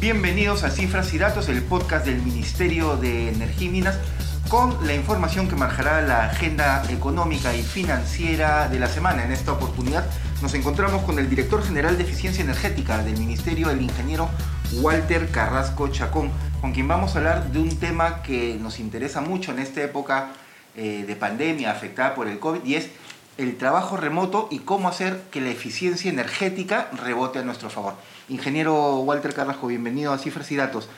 Bienvenidos a Cifras y Datos, el podcast del Ministerio de Energía y Minas, con la información que marcará la agenda económica y financiera de la semana. En esta oportunidad nos encontramos con el director general de Eficiencia Energética del Ministerio, el ingeniero Walter Carrasco Chacón, con quien vamos a hablar de un tema que nos interesa mucho en esta época eh, de pandemia afectada por el COVID y es el trabajo remoto y cómo hacer que la eficiencia energética rebote a nuestro favor. Ingeniero Walter Carrasco, bienvenido a Cifras y Datos.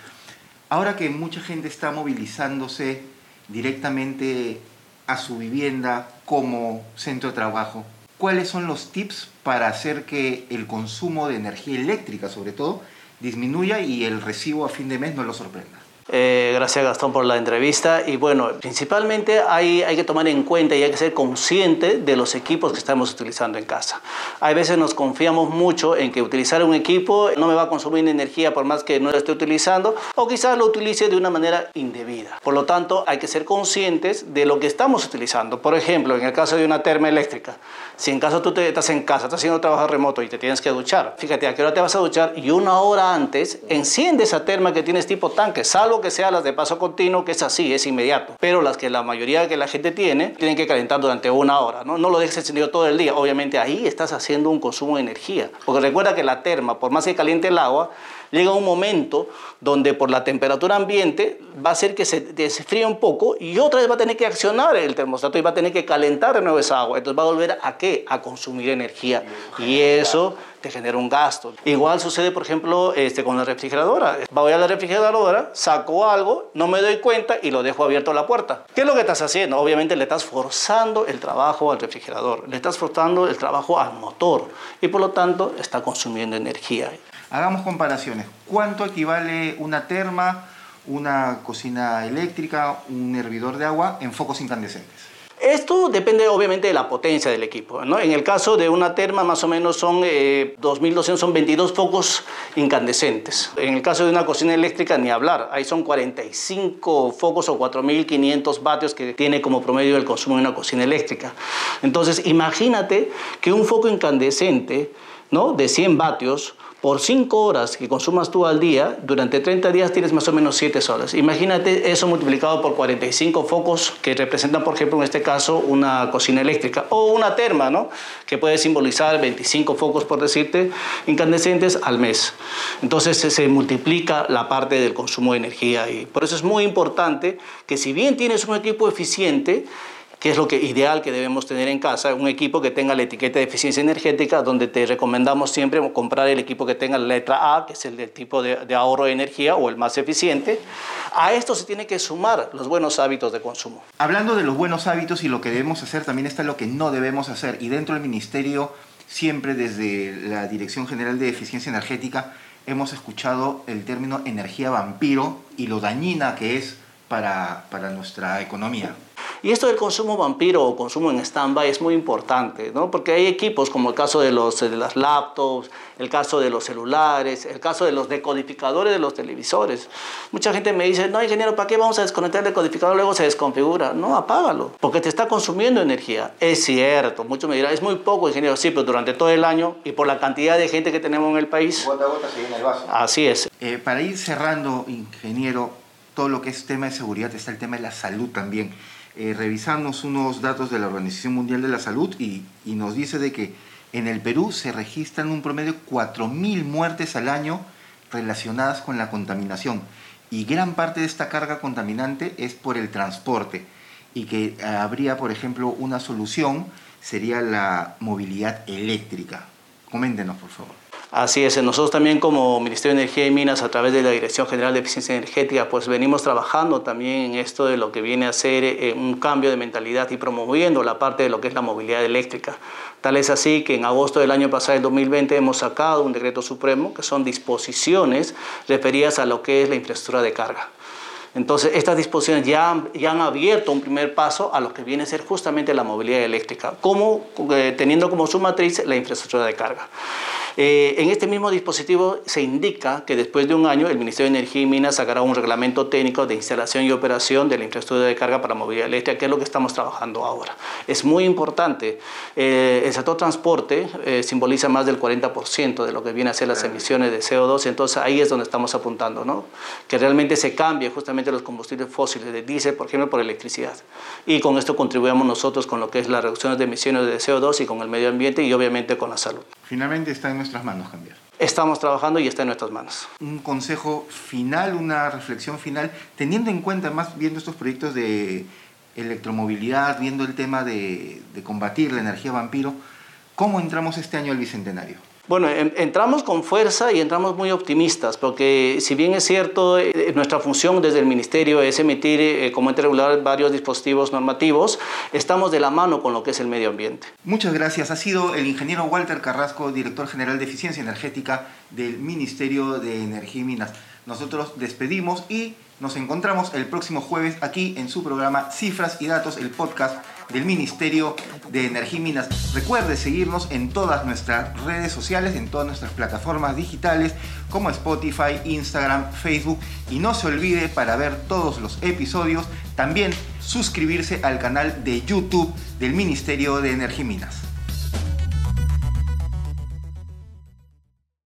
Ahora que mucha gente está movilizándose directamente a su vivienda como centro de trabajo, ¿cuáles son los tips para hacer que el consumo de energía eléctrica, sobre todo, disminuya y el recibo a fin de mes no lo sorprenda? Eh, gracias Gastón por la entrevista. Y bueno, principalmente hay, hay que tomar en cuenta y hay que ser consciente de los equipos que estamos utilizando en casa. Hay veces nos confiamos mucho en que utilizar un equipo no me va a consumir energía por más que no lo esté utilizando o quizás lo utilice de una manera indebida. Por lo tanto, hay que ser conscientes de lo que estamos utilizando. Por ejemplo, en el caso de una termoeléctrica, si en caso tú te, estás en casa, estás haciendo trabajo remoto y te tienes que duchar, fíjate a qué hora te vas a duchar y una hora antes enciende esa terma que tienes tipo tanque, salvo que sea las de paso continuo, que es así, es inmediato. Pero las que la mayoría que la gente tiene, tienen que calentar durante una hora. No, no lo dejes encendido todo el día. Obviamente ahí estás haciendo un consumo de energía. Porque recuerda que la terma, por más que caliente el agua, llega un momento donde por la temperatura ambiente va a hacer que se desfríe un poco y otra vez va a tener que accionar el termostato y va a tener que calentar de nuevo esa agua. Entonces va a volver a qué? A consumir energía. Y eso te genera un gasto. Igual sucede, por ejemplo, este, con la refrigeradora. Voy a la refrigeradora, saco algo, no me doy cuenta y lo dejo abierto la puerta. ¿Qué es lo que estás haciendo? Obviamente le estás forzando el trabajo al refrigerador, le estás forzando el trabajo al motor y por lo tanto está consumiendo energía. Hagamos comparaciones. ¿Cuánto equivale una terma, una cocina eléctrica, un hervidor de agua en focos incandescentes? Esto depende obviamente de la potencia del equipo. ¿no? En el caso de una terma más o menos son 2.200, eh, son 22 focos incandescentes. En el caso de una cocina eléctrica ni hablar, ahí son 45 focos o 4.500 vatios que tiene como promedio el consumo de una cocina eléctrica. Entonces imagínate que un foco incandescente ¿no? de 100 vatios por 5 horas que consumas tú al día, durante 30 días tienes más o menos 7 horas. Imagínate eso multiplicado por 45 focos que representan, por ejemplo, en este caso, una cocina eléctrica o una terma, ¿no? que puede simbolizar 25 focos, por decirte, incandescentes al mes. Entonces se multiplica la parte del consumo de energía y por eso es muy importante que si bien tienes un equipo eficiente, que es lo que ideal que debemos tener en casa, un equipo que tenga la etiqueta de eficiencia energética, donde te recomendamos siempre comprar el equipo que tenga la letra A, que es el del tipo de, de ahorro de energía o el más eficiente. A esto se tiene que sumar los buenos hábitos de consumo. Hablando de los buenos hábitos y lo que debemos hacer, también está lo que no debemos hacer. Y dentro del ministerio, siempre desde la Dirección General de Eficiencia Energética, hemos escuchado el término energía vampiro y lo dañina que es para, para nuestra economía. Y esto del consumo vampiro o consumo en stand-by es muy importante, ¿no? porque hay equipos como el caso de, los, de las laptops, el caso de los celulares, el caso de los decodificadores de los televisores. Mucha gente me dice, no, ingeniero, ¿para qué vamos a desconectar el decodificador? Luego se desconfigura. No, apágalo, porque te está consumiendo energía. Es cierto, muchos me dirán, es muy poco, ingeniero, sí, pero durante todo el año y por la cantidad de gente que tenemos en el país. Gota a gota se llena el vaso. Así es. Eh, para ir cerrando, ingeniero, todo lo que es tema de seguridad está el tema de la salud también eh, revisamos unos datos de la Organización Mundial de la Salud y, nos dice de que en el Perú se registran un promedio de 4.000 muertes al año relacionadas con la contaminación y gran parte de esta carga contaminante es por el transporte y que habría, por ejemplo, una solución sería la movilidad eléctrica. Coméntenos, por favor. Así es, nosotros también como Ministerio de Energía y Minas, a través de la Dirección General de Eficiencia Energética, pues venimos trabajando también en esto de lo que viene a ser eh, un cambio de mentalidad y promoviendo la parte de lo que es la movilidad eléctrica. Tal es así que en agosto del año pasado, el 2020, hemos sacado un decreto supremo que son disposiciones referidas a lo que es la infraestructura de carga. Entonces, estas disposiciones ya han, ya han abierto un primer paso a lo que viene a ser justamente la movilidad eléctrica, como, eh, teniendo como su matriz la infraestructura de carga. Eh, en este mismo dispositivo se indica que después de un año el Ministerio de Energía y Minas sacará un reglamento técnico de instalación y operación de la infraestructura de carga para movilidad eléctrica, que es lo que estamos trabajando ahora. Es muy importante. Eh, el sector transporte eh, simboliza más del 40% de lo que viene a ser las emisiones de CO2, entonces ahí es donde estamos apuntando, ¿no? que realmente se cambie justamente los combustibles fósiles de diésel, por ejemplo, por electricidad. Y con esto contribuimos nosotros con lo que es la reducción de emisiones de CO2 y con el medio ambiente y obviamente con la salud. Finalmente está en nuestras manos cambiar. Estamos trabajando y está en nuestras manos. Un consejo final, una reflexión final, teniendo en cuenta más viendo estos proyectos de electromovilidad, viendo el tema de, de combatir la energía vampiro, ¿cómo entramos este año al Bicentenario? Bueno, entramos con fuerza y entramos muy optimistas, porque si bien es cierto, eh, nuestra función desde el Ministerio es emitir eh, como ente regular varios dispositivos normativos, estamos de la mano con lo que es el medio ambiente. Muchas gracias. Ha sido el ingeniero Walter Carrasco, director general de Eficiencia Energética del Ministerio de Energía y Minas. Nosotros despedimos y nos encontramos el próximo jueves aquí en su programa Cifras y Datos, el podcast del Ministerio de Energía y Minas. Recuerde seguirnos en todas nuestras redes sociales, en todas nuestras plataformas digitales como Spotify, Instagram, Facebook y no se olvide para ver todos los episodios también suscribirse al canal de YouTube del Ministerio de Energía y Minas.